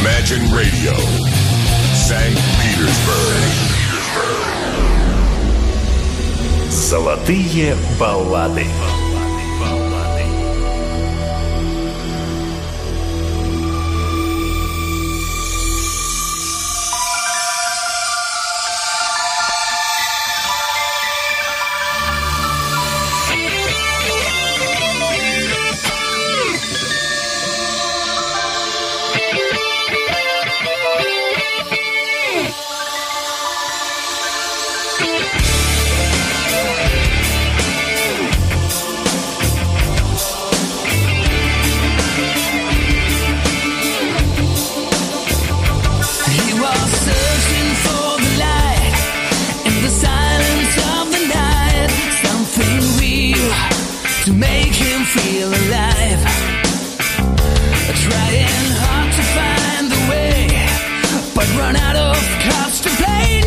Imagine Radio, St. Petersburg. Золотые баллады. run out of cards to play.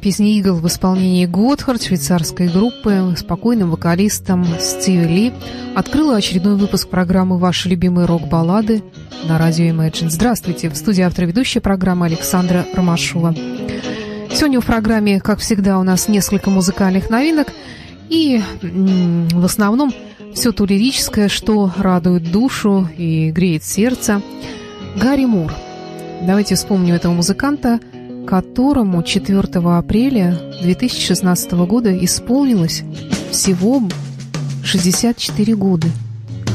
Песня Eagle в исполнении Готхард, швейцарской группы, спокойным вокалистом Стиви Ли, открыла очередной выпуск программы «Ваши любимые рок-баллады» на радио Imagine. Здравствуйте! В студии автор ведущая программы Александра Ромашова. Сегодня в программе, как всегда, у нас несколько музыкальных новинок и в основном все то лирическое, что радует душу и греет сердце. Гарри Мур. Давайте вспомним этого музыканта – которому 4 апреля 2016 года исполнилось всего 64 года.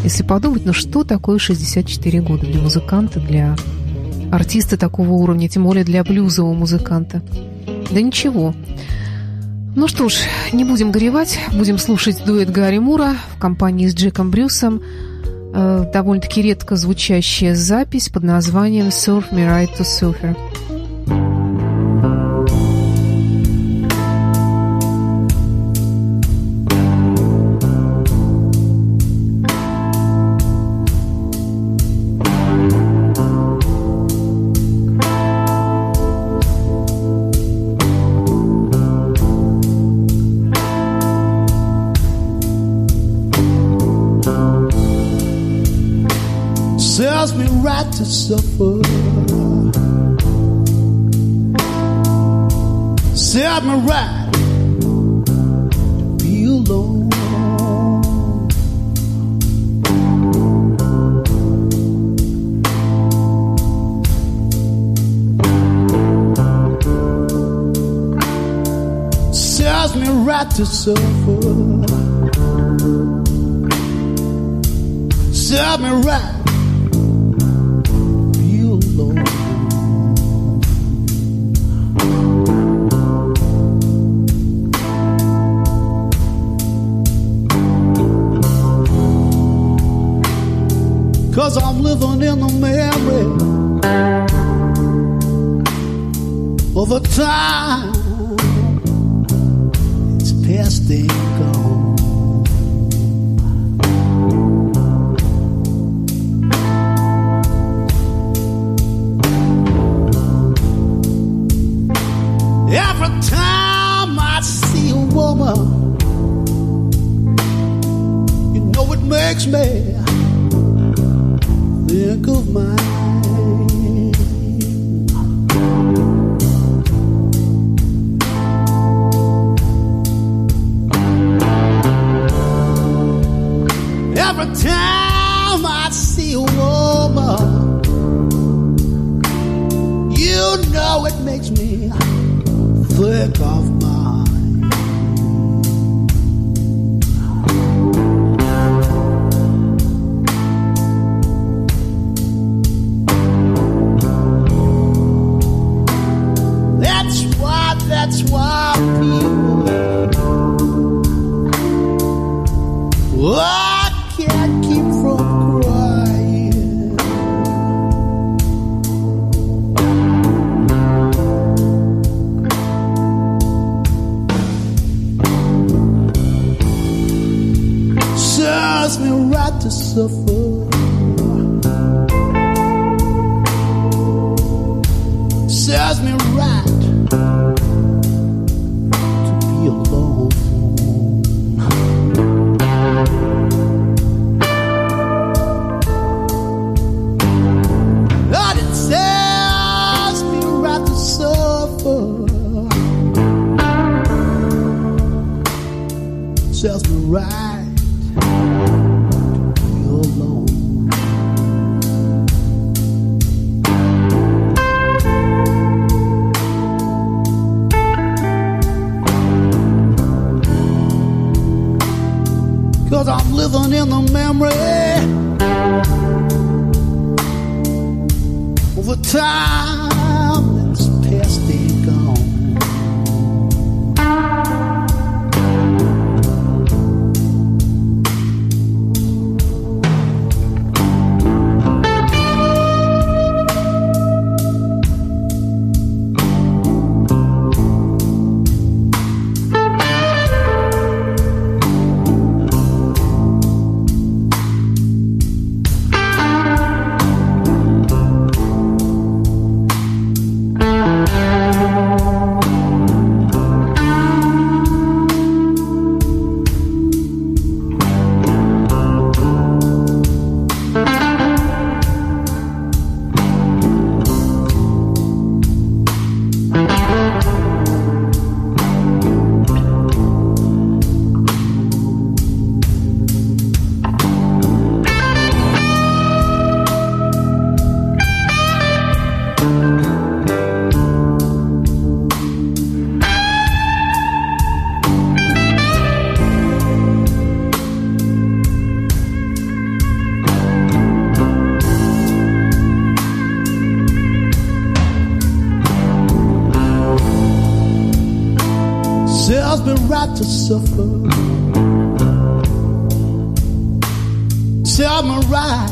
Если подумать, ну что такое 64 года для музыканта, для артиста такого уровня, тем более для блюзового музыканта? Да ничего. Ну что ж, не будем горевать, будем слушать дуэт Гарри Мура в компании с Джеком Брюсом. Э, довольно-таки редко звучащая запись под названием «Surf Me Right to Surfer». Suffer. Set me right to be alone. Serves me right to suffer. Serve me right living in the memory of a time it's past and gone. to suffer. Say I'm a ride.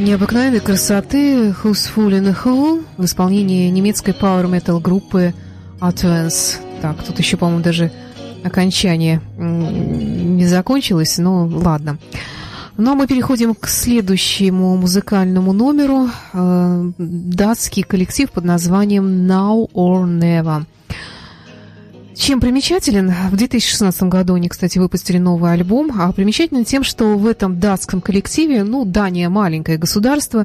Необыкновенной красоты Fooling Who в исполнении немецкой power metal группы Advance. Так, тут еще, по-моему, даже окончание не закончилось, но ладно. Ну а мы переходим к следующему музыкальному номеру. Э, датский коллектив под названием Now or Never. Чем примечателен? В 2016 году они, кстати, выпустили новый альбом. А примечателен тем, что в этом датском коллективе, ну, Дания маленькое государство,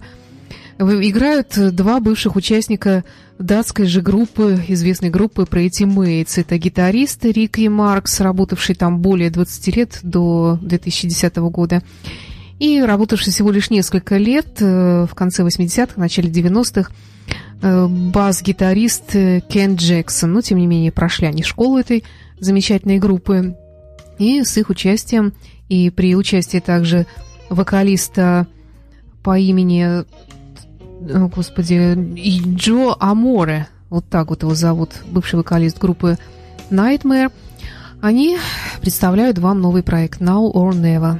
играют два бывших участника датской же группы, известной группы Pretty Mates. Это гитарист Рик и Маркс, работавший там более 20 лет до 2010 года, и работавший всего лишь несколько лет э, в конце 80-х, начале 90-х, э, бас-гитарист э, Кен Джексон. Но, тем не менее, прошли они школу этой замечательной группы. И с их участием, и при участии также вокалиста по имени, господи, Джо Аморе, вот так вот его зовут, бывший вокалист группы Nightmare, они представляют вам новый проект Now or Never.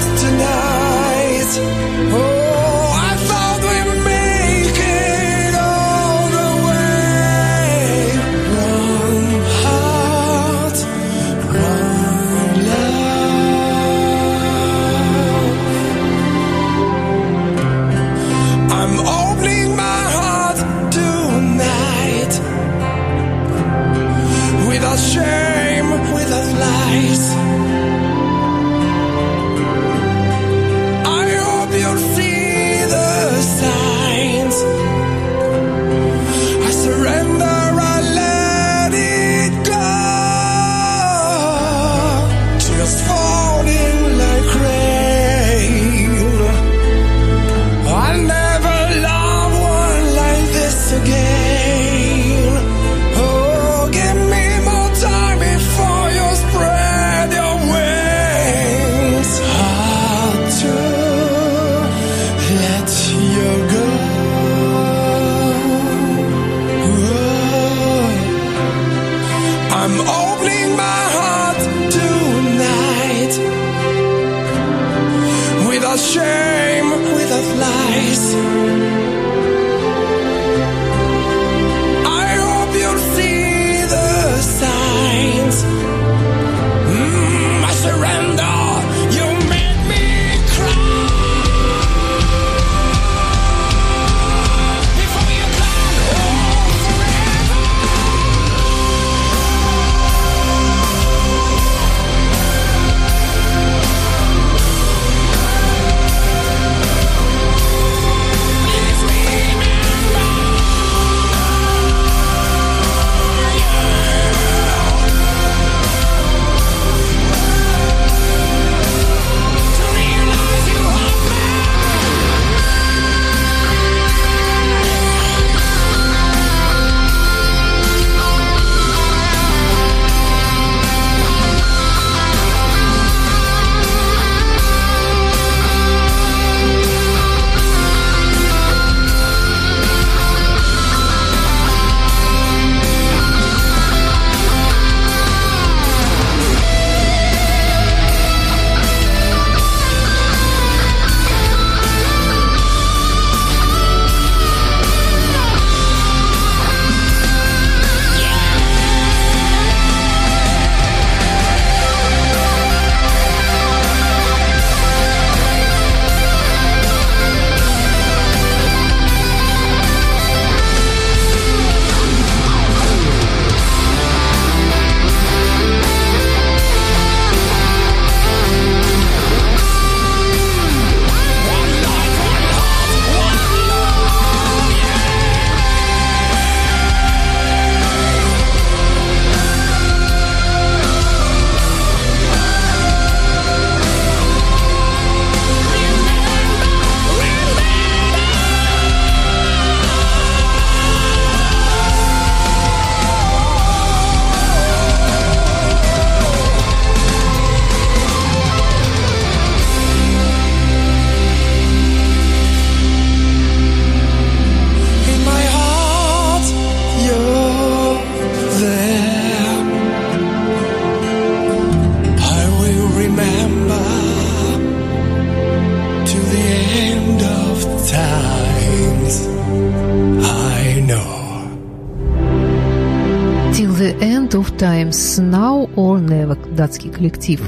tonight. Oh. Never, датский коллектив.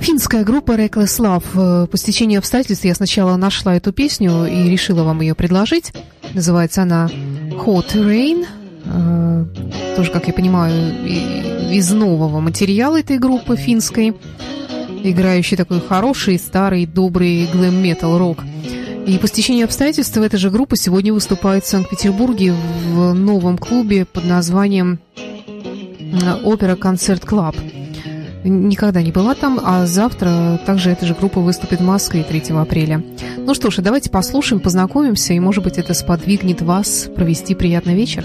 Финская группа Reckless Love. По стечению обстоятельств я сначала нашла эту песню и решила вам ее предложить. Называется она Hot Rain. Э, тоже, как я понимаю, из нового материала этой группы финской, играющий такой хороший, старый, добрый глэм-метал рок. И по стечению обстоятельств эта же группа сегодня выступает в Санкт-Петербурге в новом клубе под названием «Opera Concert Club». Никогда не была там, а завтра также эта же группа выступит в Москве 3 апреля. Ну что ж, давайте послушаем, познакомимся, и, может быть, это сподвигнет вас провести приятный вечер.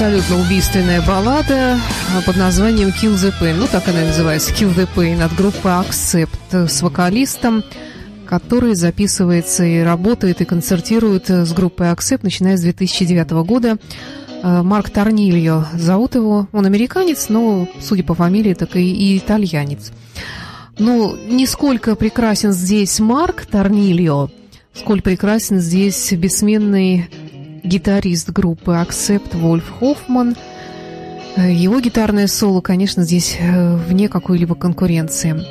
абсолютно убийственная баллада под названием Kill the Pain. Ну, так она и называется, Kill the Pain от группы Accept с вокалистом, который записывается и работает, и концертирует с группой Accept, начиная с 2009 года. Э, Марк Торнильо зовут его. Он американец, но, судя по фамилии, так и, и итальянец. Ну, нисколько прекрасен здесь Марк Торнильо, сколь прекрасен здесь бессменный гитарист группы Accept Вольф Хоффман. Э, его гитарное соло, конечно, здесь э, вне какой-либо конкуренции.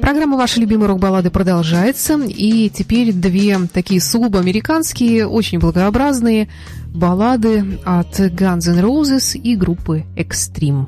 Программа «Ваши любимые рок-баллады» продолжается, и теперь две такие сугубо американские, очень благообразные баллады от Guns N' Roses и группы Extreme.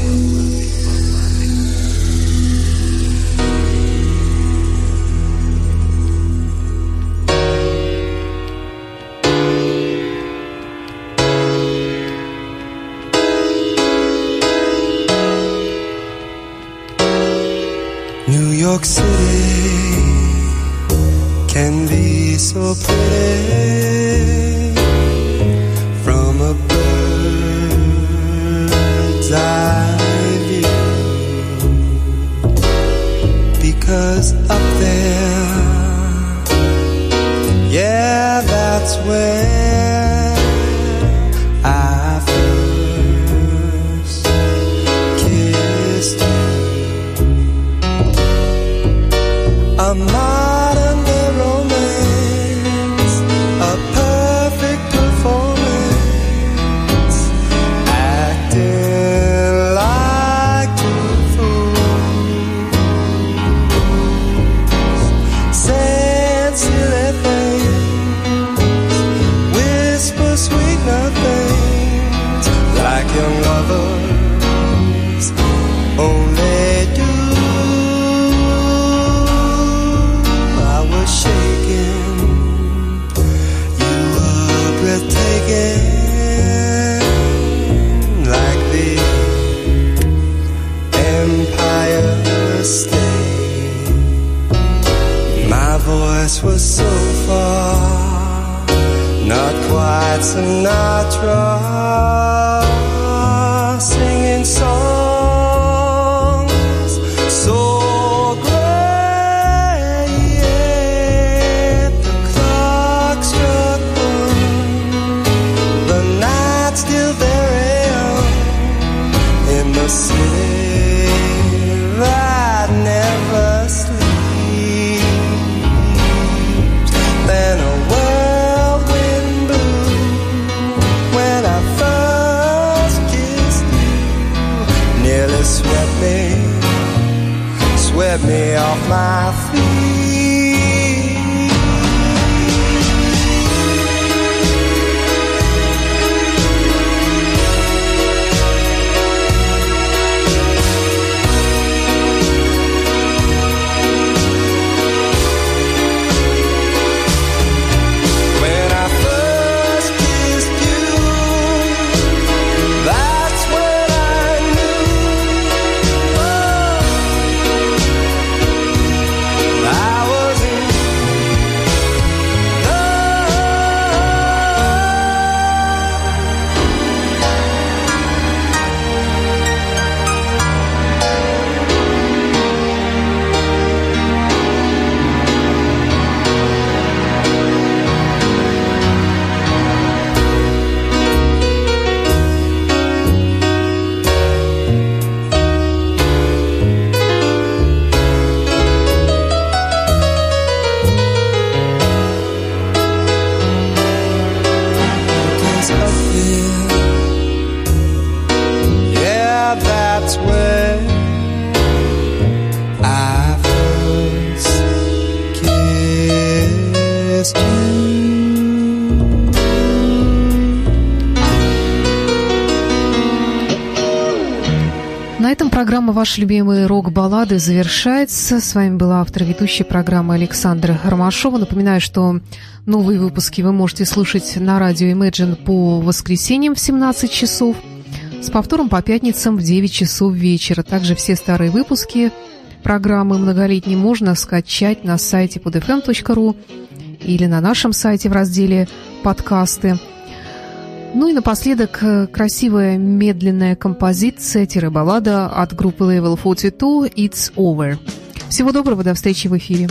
Thank you. ваши любимые рок-баллады завершается. С вами была автор ведущей программы Александра Ромашова. Напоминаю, что новые выпуски вы можете слушать на радио Imagine по воскресеньям в 17 часов, с повтором по пятницам в 9 часов вечера. Также все старые выпуски программы «Многолетний» можно скачать на сайте podfm.ru эм или на нашем сайте в разделе «Подкасты». Ну и напоследок э, красивая медленная композиция-баллада от группы Level 42 «It's Over». Всего доброго, до встречи в эфире.